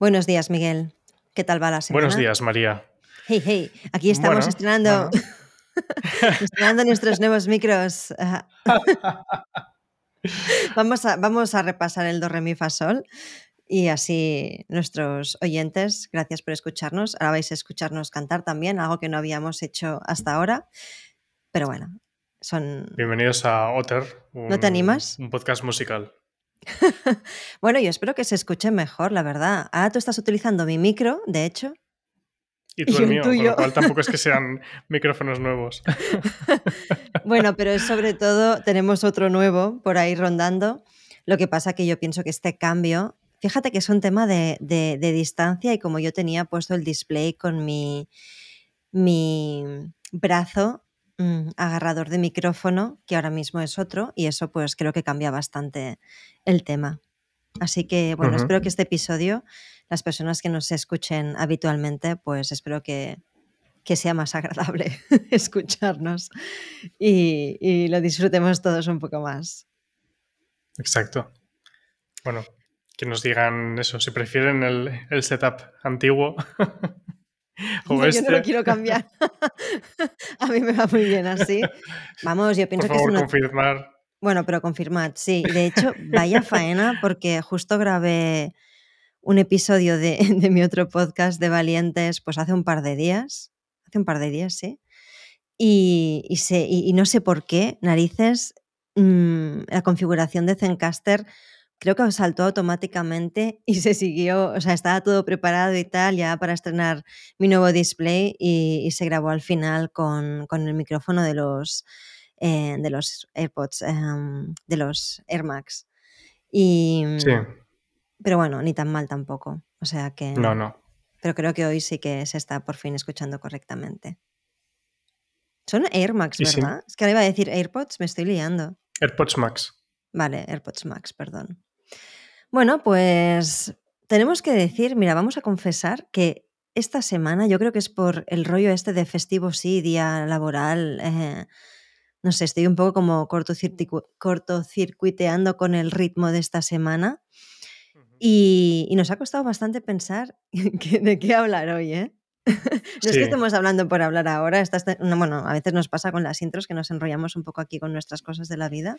Buenos días, Miguel. ¿Qué tal va la semana? Buenos días, María. Hey, hey. Aquí estamos Bueno, estrenando, bueno. estrenando nuestros nuevos micros. Vamos, a, vamos a repasar el do, re, mi, fa, sol. Y así nuestros oyentes, gracias por escucharnos. Ahora vais a escucharnos cantar también, algo que no habíamos hecho hasta ahora. Pero bueno, son... Bienvenidos a Otter, un, ¿No te animas? un podcast musical. Bueno, yo espero que se escuche mejor, la verdad. Ahora tú estás utilizando mi micro, de hecho. Y tú Y el mío, con tuyo. lo cual tampoco es que sean micrófonos nuevos. Bueno, pero sobre todo tenemos otro nuevo por ahí rondando. Lo que pasa que yo pienso que este cambio, fíjate que es un tema de, de- de distancia y como yo tenía puesto el display con mi, mi brazo mm, agarrador de micrófono, que ahora mismo es otro, y eso pues creo que cambia bastante el tema. Así que bueno, espero que este episodio, las personas que nos escuchen habitualmente, pues espero que, que sea más agradable escucharnos y, y lo disfrutemos todos un poco más. Exacto. Bueno, que nos digan eso, si prefieren el, el setup antiguo o No, este. Yo no lo quiero cambiar. A mí me va muy bien así. Vamos, yo Por pienso que favor, es una... confirmar. Bueno, pero confirmad, sí. De hecho, vaya faena porque justo grabé un episodio de, de mi otro podcast de Valientes pues hace un par de días. Hace un par de días, sí. Y, y sé- y- y no sé por qué, narices, mm, la configuración de Zencaster creo que saltó automáticamente y se siguió, o sea, estaba todo preparado y tal ya para estrenar mi nuevo display y, y se grabó al final con, con el micrófono de los, eh, de los AirPods, em, de los Air Max. Y, Sí, Pero bueno, ni tan mal tampoco. O sea que... no, no. Pero creo que hoy sí que se está por fin escuchando correctamente. Son Air Max, sí. ¿verdad? Es que ahora iba a decir AirPods, me estoy liando. AirPods Max. Vale, AirPods Max, perdón. Bueno, pues tenemos que decir, mira, vamos a confesar que esta semana, yo creo que es por el rollo este de festivo, sí, día laboral, eh, no sé, estoy un poco como cortocircuiteando con el ritmo de esta semana y, y nos ha costado bastante pensar que- de qué hablar hoy, ¿eh? No es Sí. que estemos hablando por hablar ahora, esta- esta- no, bueno, a veces nos pasa con las intros que nos enrollamos un poco aquí con nuestras cosas de la vida.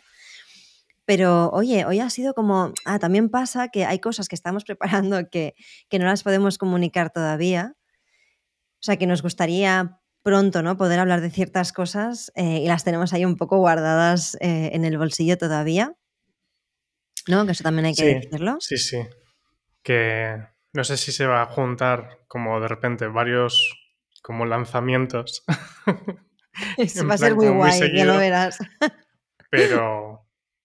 Pero oye, hoy ha sido como, ah, también pasa que hay cosas que estamos preparando que, que no las podemos comunicar todavía. O sea, que nos gustaría pronto, ¿no? Poder hablar de ciertas cosas eh, y las tenemos ahí un poco guardadas eh, en el bolsillo todavía. ¿No? Que eso también hay que Sí, decirlo. sí, sí. Que no sé si se va a juntar como de repente varios como lanzamientos, Eso va a ser muy guay, ya lo verás. pero,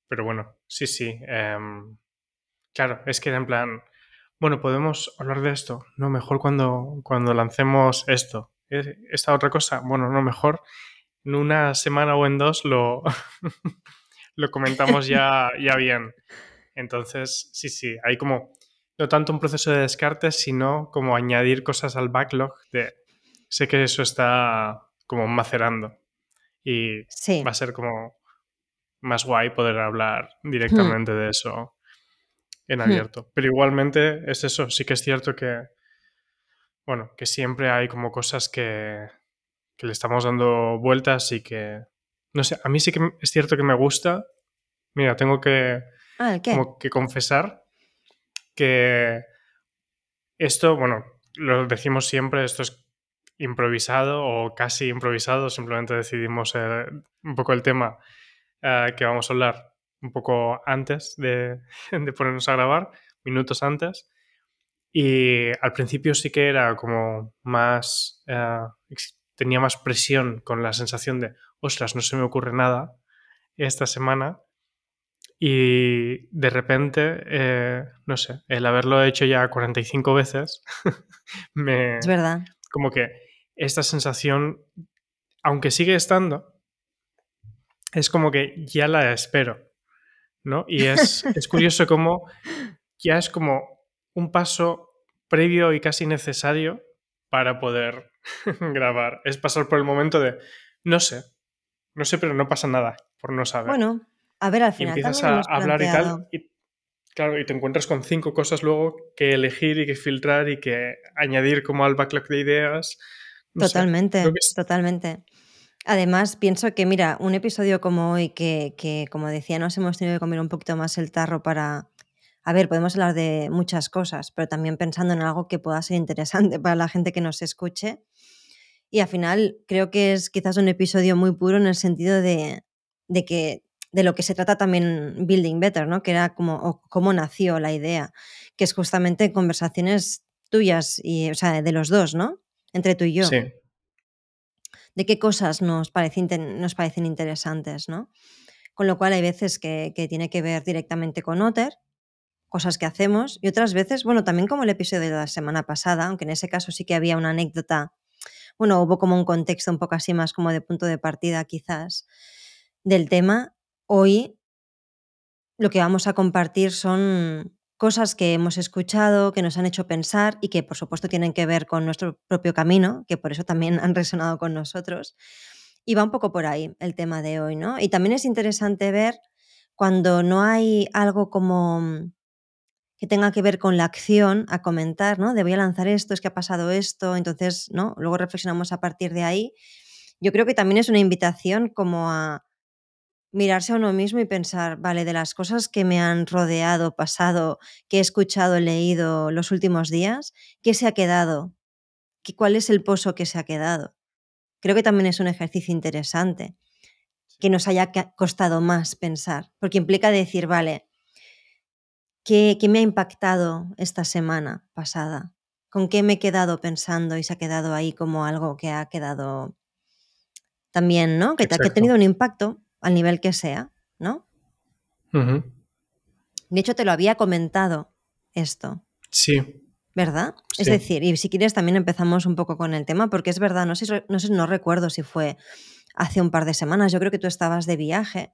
pero bueno, sí, sí. em, claro, es que era en plan, bueno, podemos hablar de esto. No, mejor cuando, cuando lancemos esto. Eh, Esta otra cosa, bueno, no, mejor en una semana o en dos lo, lo comentamos ya, ya bien. Entonces, sí, sí, hay como no tanto un proceso de descarte, sino como añadir cosas al backlog de sé que eso está como macerando y Sí. va a ser como más guay poder hablar directamente de eso en Hmm. abierto. Pero igualmente es eso, sí que es cierto que, bueno, que siempre hay como cosas que, que le estamos dando vueltas y que, no sé, a mí sí que es cierto que me gusta. Mira, tengo que Ah, ¿el qué? como que confesar que esto, bueno, lo decimos siempre, esto es improvisado o casi improvisado, simplemente decidimos eh, un poco el tema eh, que vamos a hablar un poco antes de, de ponernos a grabar, minutos antes. Y al principio sí que era como más, ex- tenía más presión con la sensación de, ostras, no se me ocurre nada esta semana. Y de repente, eh, no sé, el haberlo hecho ya 45 veces, me, Es verdad. como que esta sensación, aunque sigue estando, es como que ya la espero, ¿no? Y es, es curioso como ya es como un paso previo y casi necesario para poder grabar. Es pasar por el momento de, no sé, no sé, pero no pasa nada por no saber. Bueno, a ver, al y final empiezas también a hablar y tal. Y, Claro, y te encuentras con cinco cosas luego que elegir y que filtrar y que añadir como al backlog de ideas. totalmente, totalmente. Además, pienso que, mira, un episodio como hoy, que, que, como decía, nos hemos tenido que comer un poquito más el tarro para... A ver, podemos hablar de muchas cosas, pero también pensando en algo que pueda ser interesante para la gente que nos escuche. Y al final creo que es quizás un episodio muy puro en el sentido de, de que de lo que se trata también Building Better, ¿no? Que era como cómo nació la idea, que es justamente conversaciones tuyas y, o sea, de los dos, ¿no? Entre tú y yo. Sí de qué cosas nos parecen, interesantes, ¿no? Con lo cual hay veces que, tiene que ver directamente con Otter, cosas que hacemos, y otras veces, bueno, también como el episodio de la semana pasada, aunque en ese caso sí que había una anécdota, bueno, hubo como un contexto un poco así más como de punto de partida quizás del tema, hoy lo que vamos a compartir son cosas que hemos escuchado, que nos han hecho pensar y que por supuesto tienen que ver con nuestro propio camino, que por eso también han resonado con nosotros. Y va un poco por ahí el tema de hoy, ¿no? Y también es interesante ver cuando no hay algo como mm, que tenga que ver con la acción a comentar, ¿no? De voy a lanzar esto, es que ha pasado esto, entonces, ¿no? Luego reflexionamos a partir de ahí. Yo creo que también es una invitación como a, mirarse a uno mismo y pensar, vale, de las cosas que me han rodeado, pasado, que he escuchado, leído los últimos días, ¿qué se ha quedado? ¿Cuál es el pozo que se ha quedado? Creo que también es un ejercicio interesante, que nos haya costado más pensar, porque implica decir, vale, ¿qué, qué me ha impactado esta semana pasada? ¿Con qué me he quedado pensando y se ha quedado ahí como algo que ha quedado también, ¿no? Que, que ha tenido un impacto al nivel que sea, ¿no? De hecho, te lo había comentado esto. Sí. ¿Verdad? Es decir, y si quieres también empezamos un poco con el tema, porque es verdad, no sé, no sé, no recuerdo si fue hace un par de semanas, yo creo que tú estabas de viaje,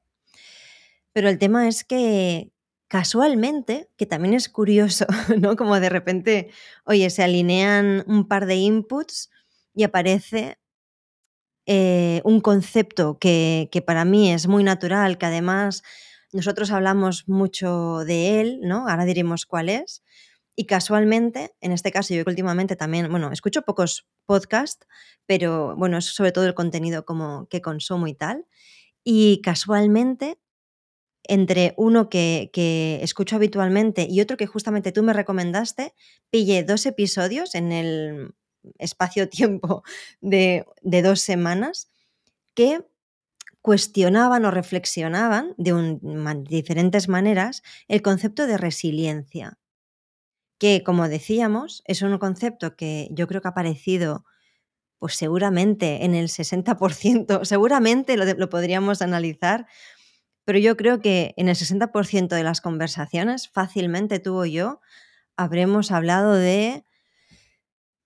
pero el tema es que casualmente, que también es curioso, ¿no? Como de repente, oye, se alinean un par de inputs y aparece eh, un concepto que, para mí es muy natural, que además nosotros hablamos mucho de él, ¿no? Ahora diremos cuál es. Y casualmente, en este caso, yo que últimamente también, bueno, escucho pocos podcasts, pero bueno, es sobre todo el contenido como que consumo y tal. Y casualmente, entre uno que, que, escucho habitualmente y otro que justamente tú me recomendaste, pillé dos episodios en el espacio-tiempo de, dos semanas que cuestionaban o reflexionaban de, diferentes maneras el concepto de resiliencia, que como decíamos es un concepto que yo creo que ha aparecido pues seguramente en el 60%, seguramente lo, lo podríamos analizar, pero yo creo que en el 60% de las conversaciones fácilmente tú o yo habremos hablado de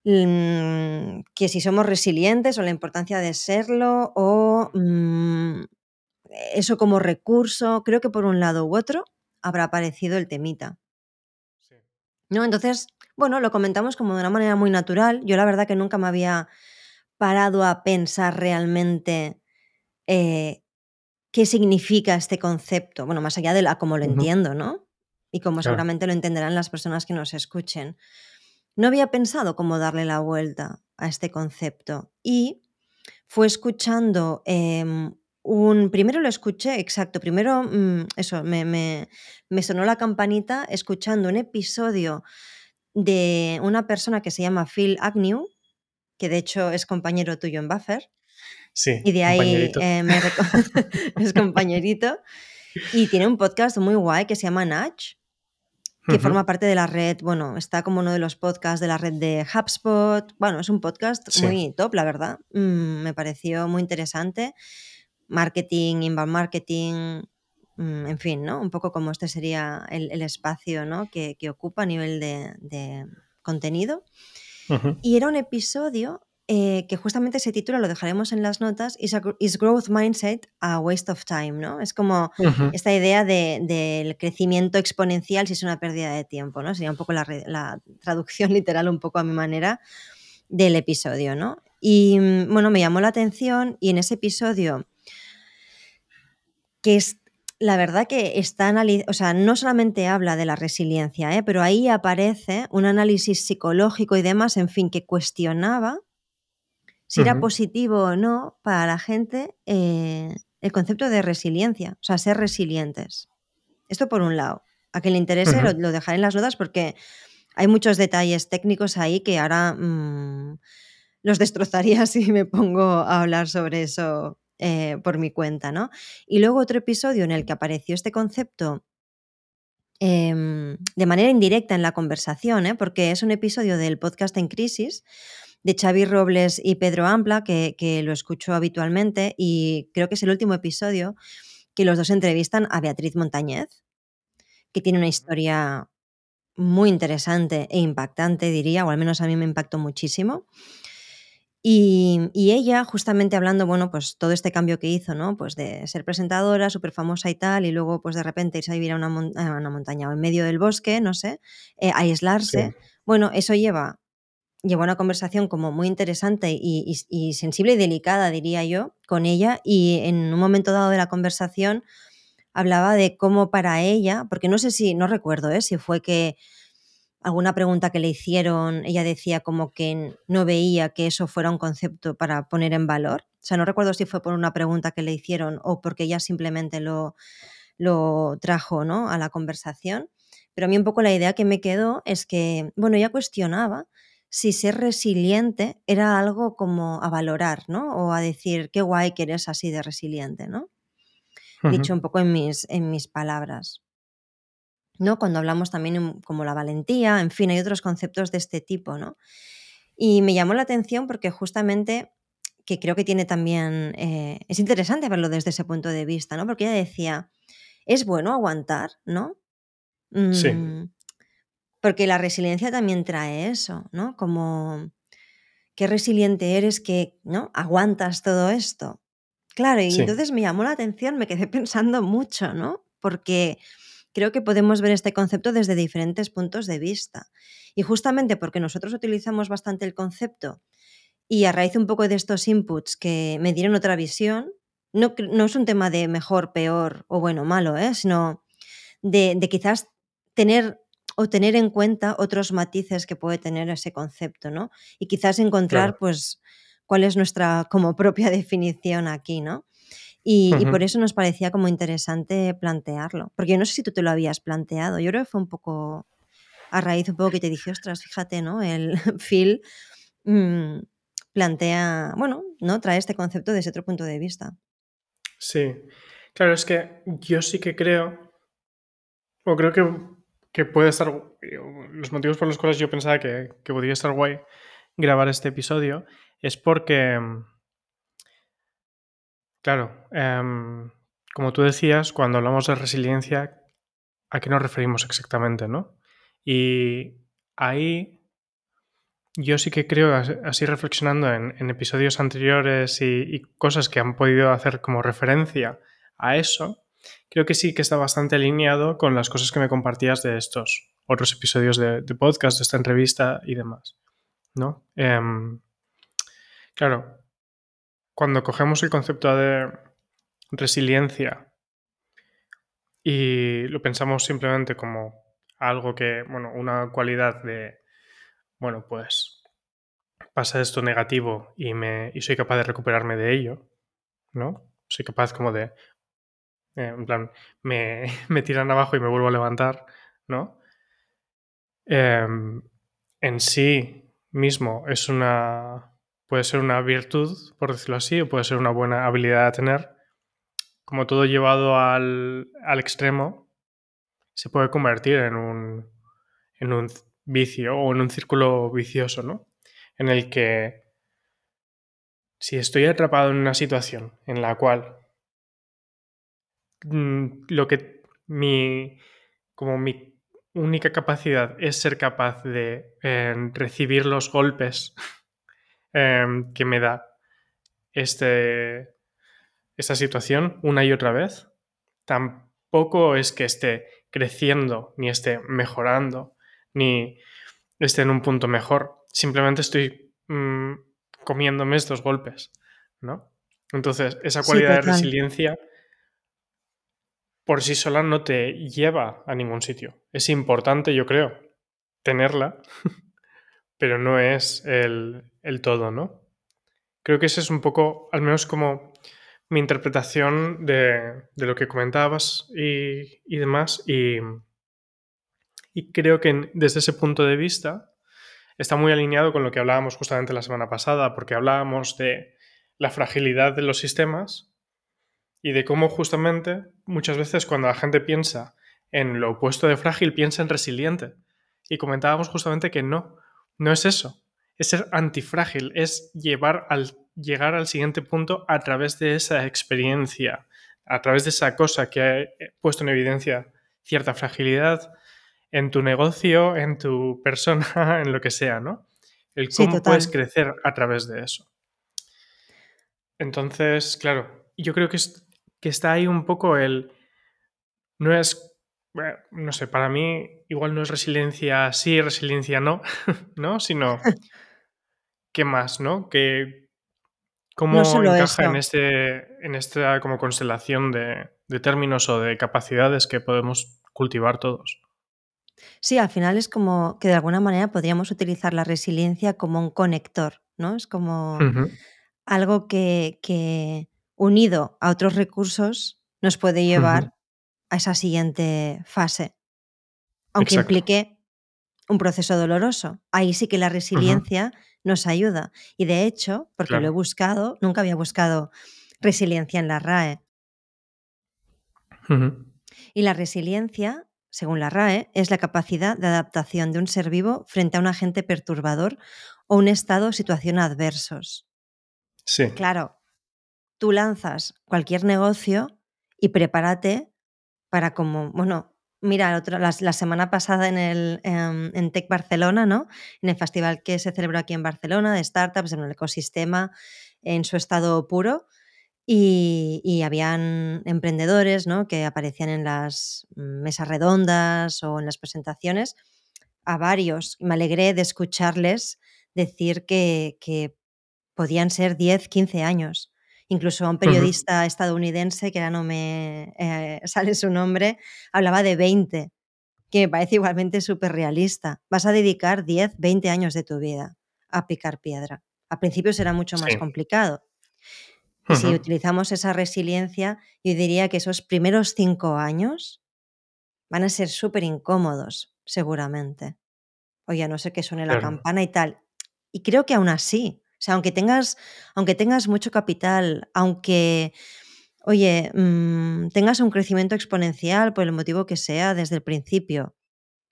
Mm, que si somos resilientes o la importancia de serlo o mm, eso como recurso, creo que por un lado u otro habrá aparecido el temita. ¿No? Entonces, bueno, lo comentamos como de una manera muy natural. Yo la verdad que nunca me había parado a pensar realmente eh, qué significa este concepto. Bueno, más allá de la, cómo lo entiendo, ¿no? Y como seguramente lo entenderán las personas que nos escuchen. No había pensado cómo darle la vuelta a este concepto y fue escuchando em, un... Primero lo escuché, exacto, primero mm, eso, me, me, me sonó la campanita escuchando un episodio de una persona que se llama Phil Agnew, que de hecho es compañero tuyo en Buffer. Sí. Y de ahí eh, me es compañerito. Y tiene un podcast muy guay que se llama Natch, que forma parte de la red, bueno, está como uno de los podcasts de la red de HubSpot. Bueno, es un podcast muy top, la verdad. Mm, me pareció muy interesante. Marketing, inbound marketing, mm, en fin, ¿no? Un poco como este sería el, espacio ¿no? que, ocupa a nivel de, contenido. Y era un episodio eh, que justamente ese título lo dejaremos en las notas, Is, Growth Mindset a Waste of Time, ¿no? Es como esta idea del crecimiento exponencial si es una pérdida de tiempo, ¿no? Sería un poco la, traducción literal, un poco a mi manera, del episodio, ¿no? Y mm, bueno, me llamó la atención y en ese episodio, que es la verdad que está o sea, no solamente habla de la resiliencia, ¿eh? pero ahí aparece un análisis psicológico y demás, en fin, que cuestionaba si era positivo o no para la gente eh, el concepto de resiliencia, o sea, ser resilientes. Esto por un lado. A quien le interese lo, dejaré en las notas porque hay muchos detalles técnicos ahí que ahora mm, los destrozaría si me pongo a hablar sobre eso eh, por mi cuenta, ¿no? Y luego otro episodio en el que apareció este concepto em, de manera indirecta en la conversación, ¿eh? porque es un episodio del podcast En Crisis de Xavi Robles y Pedro Ampla, que, lo escucho habitualmente, y creo que es el último episodio que los dos entrevistan a Beatriz Montañez, que tiene una historia muy interesante e impactante, diría, o al menos a mí me impactó muchísimo. Y, ella, justamente hablando, bueno, pues todo este cambio que hizo, ¿no? Pues de ser presentadora, súper famosa y tal, y luego, pues de repente irse a vivir a una, montaña o en medio del bosque, no sé, eh, aislarse. Bueno, eso lleva llevó una conversación como muy interesante y, sensible y delicada, diría yo, con ella y en un momento dado de la conversación hablaba de cómo para ella, porque no sé si, no recuerdo ¿eh? si fue que alguna pregunta que le hicieron, ella decía como que no veía que eso fuera un concepto para poner en valor. O sea, no recuerdo si fue por una pregunta que le hicieron o porque ella simplemente lo, lo trajo ¿no? a la conversación. Pero a mí un poco la idea que me quedó es que, bueno, ella cuestionaba si ser resiliente era algo como a valorar, ¿no? O a decir, qué guay que eres así de resiliente, ¿no? Dicho un poco en mis, en mis palabras. ¿no? Cuando hablamos también como la valentía, en fin, hay otros conceptos de este tipo, ¿no? Y me llamó la atención porque justamente, que creo que tiene también, eh, es interesante verlo desde ese punto de vista, ¿no? Porque ella decía, es bueno aguantar, ¿no? Sí. Porque la resiliencia también trae eso, ¿no? Como qué resiliente eres que, ¿no? Aguantas todo esto. Claro, y entonces me llamó la atención, me quedé pensando mucho, ¿no? Porque creo que podemos ver este concepto desde diferentes puntos de vista. Y justamente porque nosotros utilizamos bastante el concepto y a raíz un poco de estos inputs que me dieron otra visión, no, no es un tema de mejor, peor o bueno, malo, ¿eh? sino de, de quizás tener o tener en cuenta otros matices que puede tener ese concepto, ¿no? Y quizás encontrar, pues, cuál es nuestra como propia definición aquí, ¿no? Y, por eso nos parecía como interesante plantearlo. Porque yo no sé si tú te lo habías planteado. Yo creo que fue un poco a raíz un poco que te dije, ostras, fíjate, ¿no? El Phil mm, plantea, bueno, ¿no? Trae este concepto desde otro punto de vista. Sí. Claro, es que yo sí que creo, o creo que que puede estar. Los motivos por los cuales yo pensaba que, podría estar guay grabar este episodio es porque. Claro, em, como tú decías, cuando hablamos de resiliencia, ¿a qué nos referimos exactamente, no? Y ahí yo sí que creo, así reflexionando en, episodios anteriores y, cosas que han podido hacer como referencia a eso, creo que sí que está bastante alineado con las cosas que me compartías de estos otros episodios de, podcast, de esta entrevista y demás. ¿no? Em, claro, cuando cogemos el concepto de resiliencia y lo pensamos simplemente como algo que, bueno, una cualidad de, bueno, pues pasa esto negativo y, me, y soy capaz de recuperarme de ello, ¿no? Soy capaz como de, eh, en plan, me, me, tiran abajo y me vuelvo a levantar, ¿no? Em, en sí mismo es una. puede ser una virtud, por decirlo así, o puede ser una buena habilidad a tener. Como todo llevado al, al extremo, se puede convertir en un, en un vicio o en un círculo vicioso, ¿no? En el que si estoy atrapado en una situación en la cual lo que mi, como mi única capacidad es ser capaz de em, recibir los golpes em, que me da este, esta situación una y otra vez, tampoco es que esté creciendo, ni esté mejorando, ni esté en un punto mejor. Simplemente estoy mm, comiéndome estos golpes, ¿no? Entonces, esa cualidad de resiliencia por sí sola no te lleva a ningún sitio. Es importante, yo creo, tenerla, pero no es el, el todo, ¿no? Creo que ese es un poco, al menos como mi interpretación de, de lo que comentabas y, y demás. Y, y, creo que desde ese punto de vista está muy alineado con lo que hablábamos justamente la semana pasada, porque hablábamos de la fragilidad de los sistemas y de cómo justamente muchas veces cuando la gente piensa en lo opuesto de frágil, piensa en resiliente. Y comentábamos justamente que no, no es eso. Es ser antifrágil, es llevar al, llegar al siguiente punto a través de esa experiencia, a través de esa cosa que ha puesto en evidencia cierta fragilidad en tu negocio, en tu persona, en lo que sea, ¿no? El cómo sí, puedes crecer a través de eso. Entonces, claro, yo creo que es, que está ahí un poco el... No es, no sé, para mí igual no es resiliencia sí, resiliencia no, ¿no? Sino, ¿qué más, no? Que cómo no encaja en, este, en esta como constelación de, de términos o de capacidades que podemos cultivar todos. Sí, al final es como que de alguna manera podríamos utilizar la resiliencia como un conector, ¿no? Es como uh -huh. algo que, que, unido a otros recursos, nos puede llevar uh -huh. a esa siguiente fase, aunque Exacto. implique un proceso doloroso. Ahí sí que la resiliencia uh -huh. nos ayuda. Y de hecho, porque claro. lo he buscado, nunca había buscado resiliencia en la RAE. Uh -huh. Y la resiliencia, según la RAE, es la capacidad de adaptación de un ser vivo frente a un agente perturbador o un estado o situación adversos. Sí. Claro, tú lanzas cualquier negocio y prepárate para como, bueno, mira, la, la, semana pasada en, el, en, en, Tech Barcelona, ¿no? En el festival que se celebró aquí en Barcelona de startups, en el ecosistema en su estado puro. Y, y, habían emprendedores ¿no? que aparecían en las mesas redondas o en las presentaciones, a varios. Me alegré de escucharles decir que, que podían ser 10, 15 años incluso a un periodista uh -huh. estadounidense, que ahora no me eh, sale su nombre, hablaba de 20, que me parece igualmente súper realista. Vas a dedicar 10, 20 años de tu vida a picar piedra. Al principio será mucho más sí. complicado. Uh -huh. si utilizamos esa resiliencia, yo diría que esos primeros cinco años van a ser súper incómodos, seguramente. Oye, a no ser que suene claro. la campana y tal. Y creo que aún así, o sea, aunque tengas, aunque tengas mucho capital, aunque, oye, mmm, tengas un crecimiento exponencial por el motivo que sea desde el principio,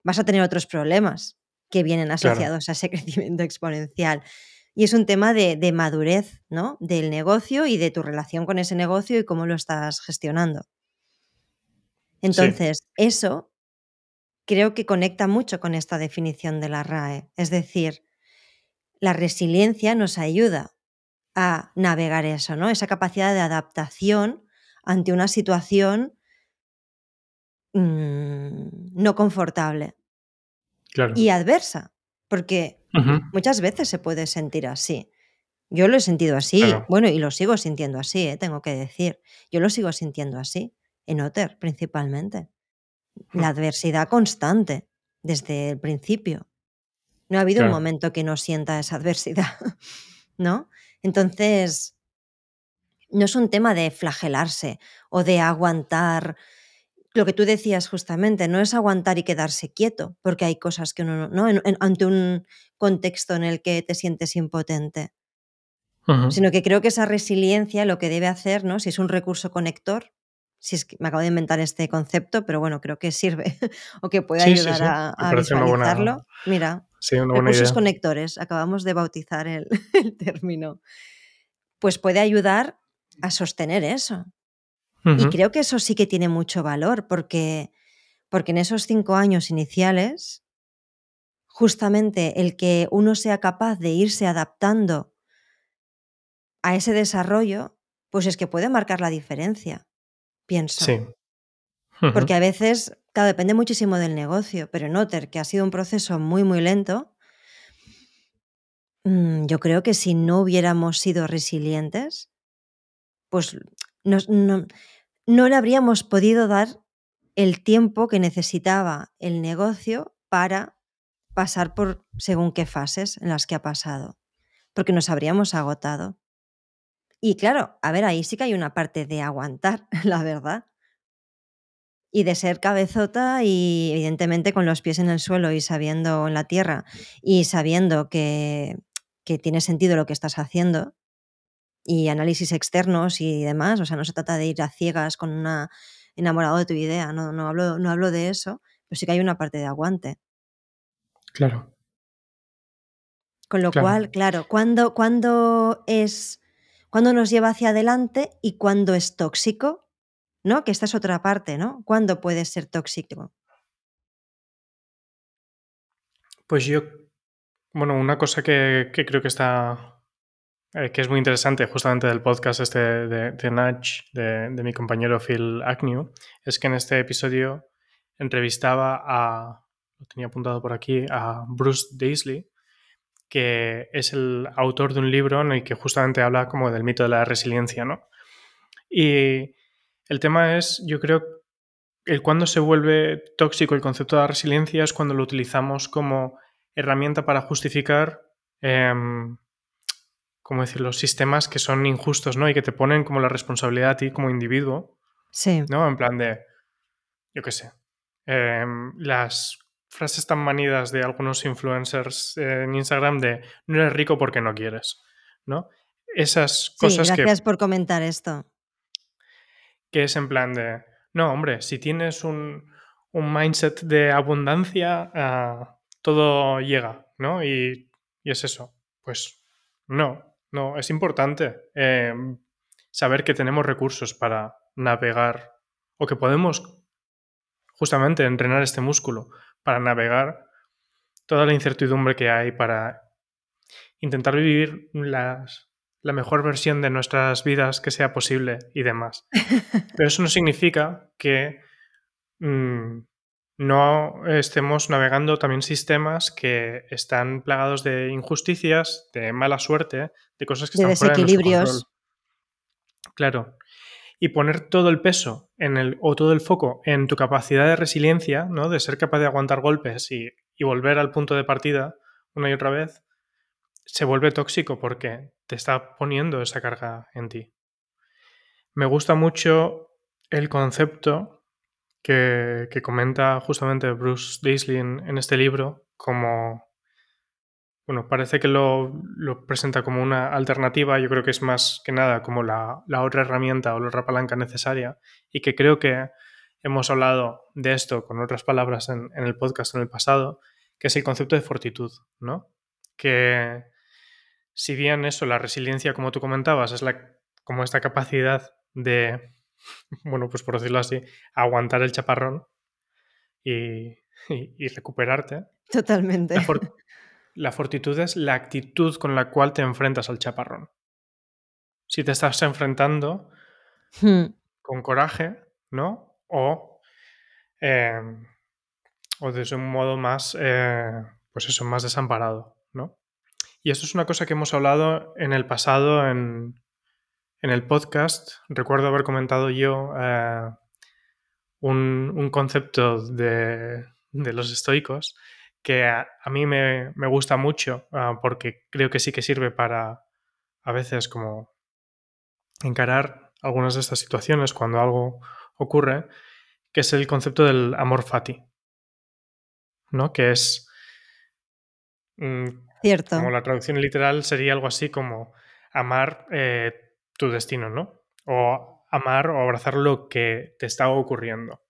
vas a tener otros problemas que vienen asociados claro. a ese crecimiento exponencial. Y es un tema de, de, madurez, ¿no? Del negocio y de tu relación con ese negocio y cómo lo estás gestionando. Entonces, sí. eso creo que conecta mucho con esta definición de la RAE. Es decir, la resiliencia nos ayuda a navegar eso, ¿no? Esa capacidad de adaptación ante una situación mmm, no confortable claro. y adversa, porque uh -huh. muchas veces se puede sentir así. Yo lo he sentido así, claro. bueno, y lo sigo sintiendo así, ¿eh? tengo que decir. Yo lo sigo sintiendo así, en Otter principalmente. La adversidad constante desde el principio. No ha habido claro. un momento que no sienta esa adversidad, ¿no? Entonces, no es un tema de flagelarse o de aguantar. Lo que tú decías justamente, no es aguantar y quedarse quieto, porque hay cosas que uno no, en, en, ante un contexto en el que te sientes impotente. Uh -huh. Sino que creo que esa resiliencia lo que debe hacer, ¿no? Si es un recurso conector, si es que me acabo de inventar este concepto, pero bueno, creo que sirve o que puede sí, ayudar sí, sí. a, a visualizarlo. Buena... Mira, Sí, una recursos idea. conectores, acabamos de bautizar el, el, término. Pues puede ayudar a sostener eso. Uh -huh. Y creo que eso sí que tiene mucho valor, porque, porque en esos cinco años iniciales, justamente el que uno sea capaz de irse adaptando a ese desarrollo, pues es que puede marcar la diferencia, pienso. Sí. Uh -huh. Porque a veces Claro, depende muchísimo del negocio, pero en Otter, que ha sido un proceso muy, muy lento, mm, yo creo que si no hubiéramos sido resilientes, pues no, no, no le habríamos podido dar el tiempo que necesitaba el negocio para pasar por según qué fases en las que ha pasado, porque nos habríamos agotado. Y claro, a ver, ahí sí que hay una parte de aguantar, la verdad. Y de ser cabezota y evidentemente con los pies en el suelo y sabiendo en la tierra y sabiendo que, que tiene sentido lo que estás haciendo y análisis externos y demás. O sea, no se trata de ir a ciegas con una enamorado de tu idea, no, no, hablo, no hablo de eso, pero sí que hay una parte de aguante. Claro. Con lo cual, claro, ¿cuándo, cuando es, cuando nos lleva hacia adelante y cuándo es tóxico? ¿No? Que esta es otra parte, ¿no? ¿Cuándo puede ser tóxico? Pues yo, bueno, una cosa que, que creo que está eh, que es muy interesante justamente del podcast este de, de Nudge, de, mi compañero Phil Agnew, es que en este episodio entrevistaba a, lo tenía apuntado por aquí, a Bruce Daisley, que es el autor de un libro en el que justamente habla como del mito de la resiliencia, ¿no? Y el tema es, yo creo, el cuando se vuelve tóxico el concepto de la resiliencia es cuando lo utilizamos como herramienta para justificar em, como decir, los sistemas que son injustos, ¿no? Y que te ponen como la responsabilidad a ti como individuo. Sí. ¿No? En plan de, yo qué sé, em, las frases tan manidas de algunos influencers en Instagram de no eres rico porque no quieres, ¿no? Esas cosas sí, gracias por comentar esto. Que es en plan de, no, hombre, si tienes un, un mindset de abundancia, ah, todo llega, ¿no? Y, y es eso. Pues no, no, es importante em, saber que tenemos recursos para navegar o que podemos justamente entrenar este músculo para navegar toda la incertidumbre que hay para intentar vivir la mejor versión de nuestras vidas que sea posible y demás. Pero eso no significa que mm, no estemos navegando también sistemas que están plagados de injusticias, de mala suerte, de cosas que están fuera de desequilibrios. Claro. Y poner todo el peso en el, o todo el foco en tu capacidad de resiliencia, ¿no? De ser capaz de aguantar golpes y, y volver al punto de partida una y otra vez, se vuelve tóxico porque te está poniendo esa carga en ti. Me gusta mucho el concepto que, comenta justamente Bruce Daisley en, este libro como, bueno, parece que lo, presenta como una alternativa, yo creo que es más que nada como la, otra herramienta o la otra palanca necesaria y que creo que hemos hablado de esto con otras palabras en, el podcast en el pasado, que es el concepto de fortitud, ¿no? Que si bien eso, la resiliencia, como tú comentabas, es la, como esta capacidad de bueno, pues por decirlo así, aguantar el chaparrón y, recuperarte. Totalmente. La, fortitud es la actitud con la cual te enfrentas al chaparrón. Si te estás enfrentando hmm. con coraje, ¿no? O, em, o desde un modo más, eh, pues eso, más desamparado. Y esto es una cosa que hemos hablado en el pasado en, en el podcast recuerdo haber comentado yo eh, un, concepto de, los estoicos que a, mí me, gusta mucho ah, porque creo que sí que sirve para a veces como encarar algunas de estas situaciones cuando algo ocurre, que es el concepto del amor fati, ¿no? Que es... Mm, Cierto. Como la traducción literal sería algo así como amar eh, tu destino, ¿no? O amar o abrazar lo que te está ocurriendo.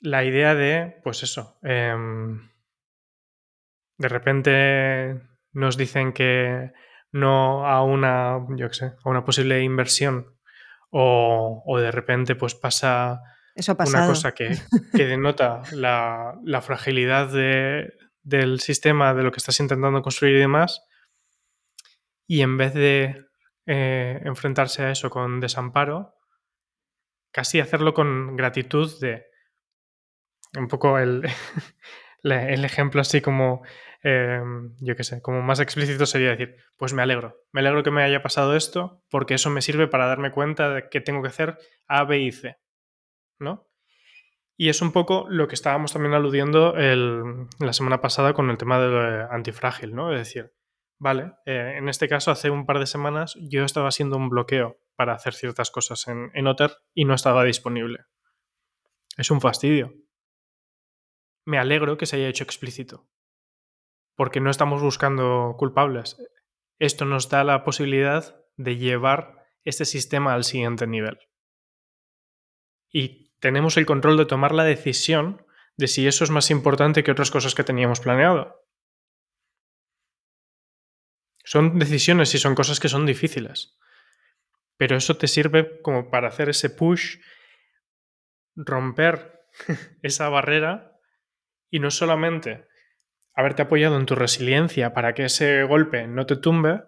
La idea de, pues eso, em, de repente nos dicen que no a una, yo qué sé, a una posible inversión o, de repente pues pasa una cosa que, denota la, fragilidad del sistema, de lo que estás intentando construir y demás, y en vez de eh, enfrentarse a eso con desamparo, casi hacerlo con gratitud de un poco el, el ejemplo así como, em, yo qué sé, como más explícito sería decir, pues me alegro, me alegro que me haya pasado esto porque eso me sirve para darme cuenta de que tengo que hacer A, B y C, ¿no? Y es un poco lo que estábamos también aludiendo la semana pasada con el tema del antifrágil, ¿no? Es decir, vale, eh, en este caso hace un par de semanas yo estaba haciendo un bloqueo para hacer ciertas cosas en, en Otter y no estaba disponible. Es un fastidio. Me alegro que se haya hecho explícito, porque no estamos buscando culpables. Esto nos da la posibilidad de llevar este sistema al siguiente nivel. Y tenemos el control de tomar la decisión de si eso es más importante que otras cosas que teníamos planeado. Son decisiones y son cosas que son difíciles. Pero eso te sirve como para hacer ese push, romper esa barrera y no solamente haberte apoyado en tu resiliencia para que ese golpe no te tumbe,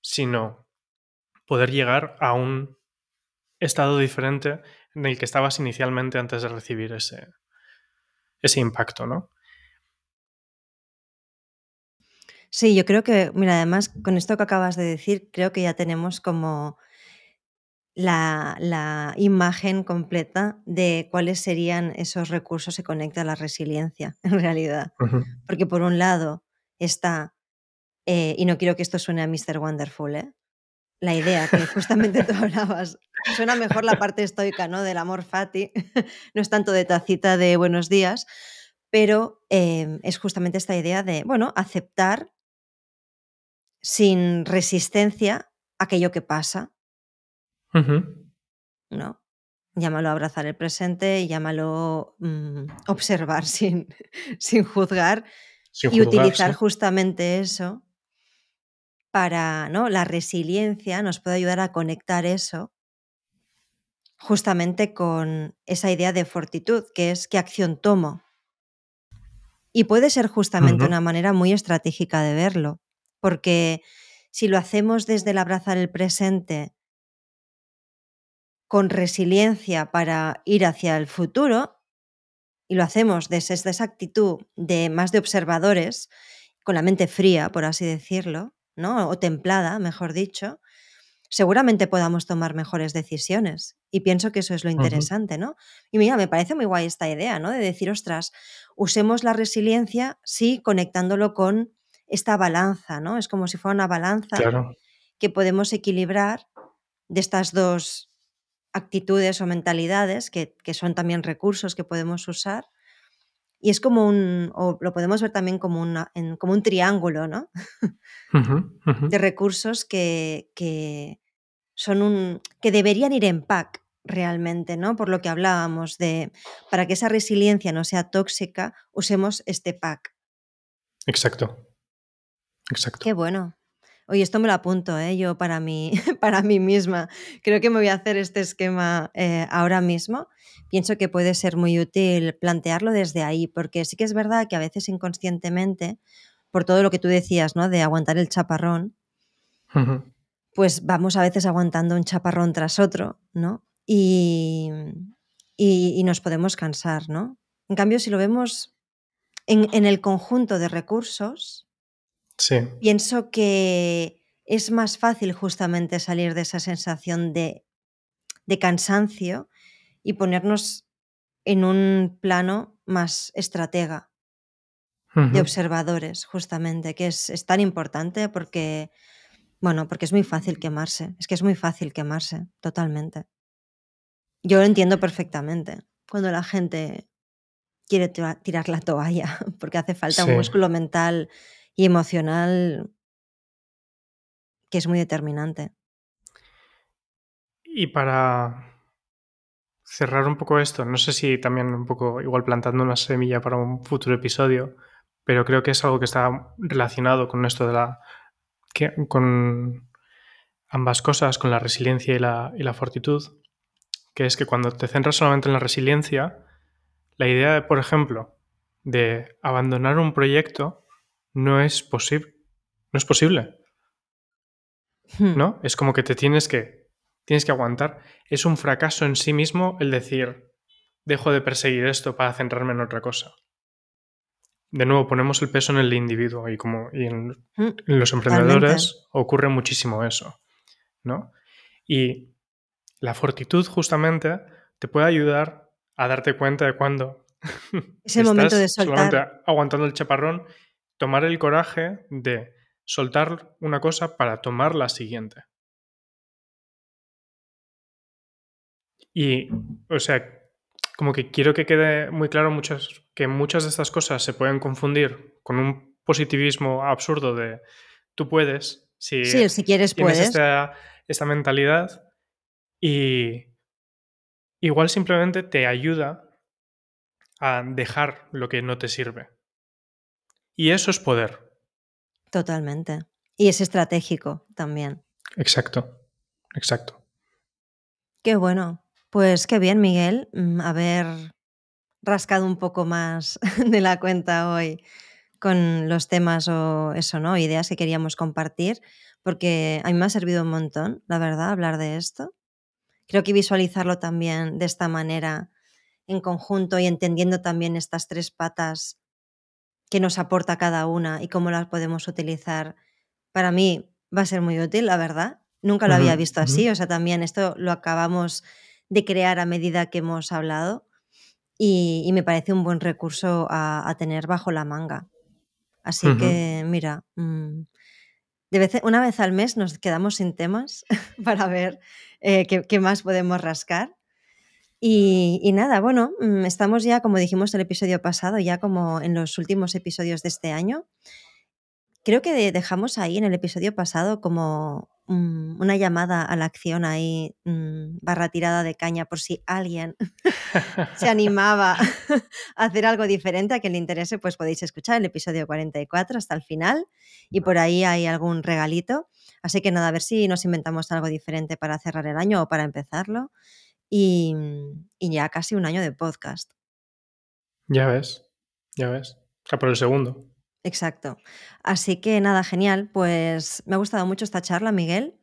sino poder llegar a un estado diferente en el que estabas inicialmente antes de recibir ese, ese impacto, ¿no? Sí, yo creo que, mira, además con esto que acabas de decir, creo que ya tenemos como la, la imagen completa de cuáles serían esos recursos que conecta a la resiliencia, en realidad. Porque por un lado está, eh, y no quiero que esto suene a Mr. Wonderful, ¿eh? La idea que justamente tú hablabas. Suena mejor la parte estoica, ¿no? Del amor fati. no es tanto de tacita de buenos días, pero em, es justamente esta idea de, bueno, aceptar sin resistencia aquello que pasa. ¿No? Llámalo abrazar el presente, llámalo mm, observar sin, sin juzgar y utilizar justamente eso para, ¿no? La resiliencia nos puede ayudar a conectar eso justamente con esa idea de fortitud, que es qué acción tomo. Y puede ser justamente una manera muy estratégica de verlo, porque si lo hacemos desde el abrazar el presente con resiliencia para ir hacia el futuro, y lo hacemos desde esa actitud de más de observadores, con la mente fría, por así decirlo, ¿no? o templada, mejor dicho, seguramente podamos tomar mejores decisiones. Y pienso que eso es lo interesante, ¿no? Y mira, me parece muy guay esta idea, ¿no? De decir, ostras, usemos la resiliencia, sí, conectándolo con esta balanza, ¿no? Es como si fuera una balanza que podemos equilibrar de estas dos actitudes o mentalidades, que, son también recursos que podemos usar. Y es como un, o lo podemos ver también como, una, como un triángulo, ¿no? de recursos que, que, son un. que deberían ir en pack realmente, ¿no? Por lo que hablábamos de para que esa resiliencia no sea tóxica, usemos este pack. Exacto. Exacto. Qué bueno. Oye, esto me lo apunto, ¿eh? yo para mí, para mí misma. Creo que me voy a hacer este esquema eh, ahora mismo. Pienso que puede ser muy útil plantearlo desde ahí, porque sí que es verdad que a veces inconscientemente, por todo lo que tú decías, ¿no? De aguantar el chaparrón, pues vamos a veces aguantando un chaparrón tras otro, ¿no? Y, y, nos podemos cansar, ¿no? En cambio, si lo vemos en, en el conjunto de recursos, Pienso que es más fácil justamente salir de esa sensación de, cansancio y ponernos en un plano más estratega, de observadores, justamente, que es, es, tan importante porque, bueno, porque es muy fácil quemarse, es que es muy fácil quemarse, totalmente. Yo lo entiendo perfectamente, cuando la gente quiere tirar la toalla, porque hace falta un músculo mental y emocional que es muy determinante. Y para cerrar un poco esto, no sé si también un poco igual plantando una semilla para un futuro episodio, pero creo que es algo que está relacionado con esto de la con ambas cosas, con la resiliencia y la, y la fortitud, que es que cuando te centras solamente en la resiliencia, la idea, por ejemplo, de abandonar un proyecto no es posible. No es posible. Hmm. ¿No? Es como que te tienes que. Tienes que aguantar. Es un fracaso en sí mismo el decir. Dejo de perseguir esto para centrarme en otra cosa. De nuevo, ponemos el peso en el individuo y como y en, hmm. los emprendedores ocurre muchísimo eso. ¿no? Y la fortitud justamente te puede ayudar a darte cuenta de cuando es el momento de soltar. aguantando el chaparrón, tomar el coraje de soltar una cosa para tomar la siguiente. Y, o sea, como que quiero que quede muy claro muchas, que muchas de estas cosas se pueden confundir con un positivismo absurdo de tú puedes, si, si quieres tienes puedes. Esta, esta mentalidad y igual simplemente te ayuda a dejar lo que no te sirve. Y eso es poder. Totalmente. Y es estratégico también. Exacto, exacto. Qué bueno. Pues qué bien, Miguel, mm, haber rascado un poco más de la cuenta hoy con los temas o eso, ¿no? Ideas que queríamos compartir, porque a mí me ha servido un montón, la verdad, hablar de esto. Creo que visualizarlo también de esta manera en conjunto y entendiendo también estas tres patas que nos aporta cada una y cómo las podemos utilizar, para mí va a ser muy útil, la verdad. Nunca lo había visto así, o sea, también esto lo acabamos de crear a medida que hemos hablado y, me parece un buen recurso a, tener bajo la manga. Así que, mira, mm, de vez, una vez al mes nos quedamos sin temas para ver eh, qué, más podemos rascar. Y, nada, bueno, mm, estamos ya, como dijimos el episodio pasado, ya como en los últimos episodios de este año. Creo que dejamos ahí en el episodio pasado como Mm, una llamada a la acción ahí, mm, barra tirada de caña, por si alguien se animaba a hacer algo diferente, a quien le interese, pues podéis escuchar el episodio 44 hasta el final y por ahí hay algún regalito. Así que nada, a ver si nos inventamos algo diferente para cerrar el año o para empezarlo. Y, y ya casi un año de podcast. Ya ves, ya ves. A por el segundo. Exacto. Así que nada, genial. Pues me ha gustado mucho esta charla, Miguel.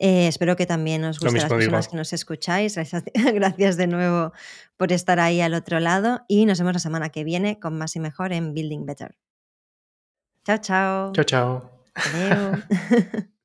Eh, espero que también os guste a las personas que nos escucháis. Gracias, gracias, de nuevo por estar ahí al otro lado y nos vemos la semana que viene con más y mejor en Building Better. Chao, chao. Chao, chao. Adiós.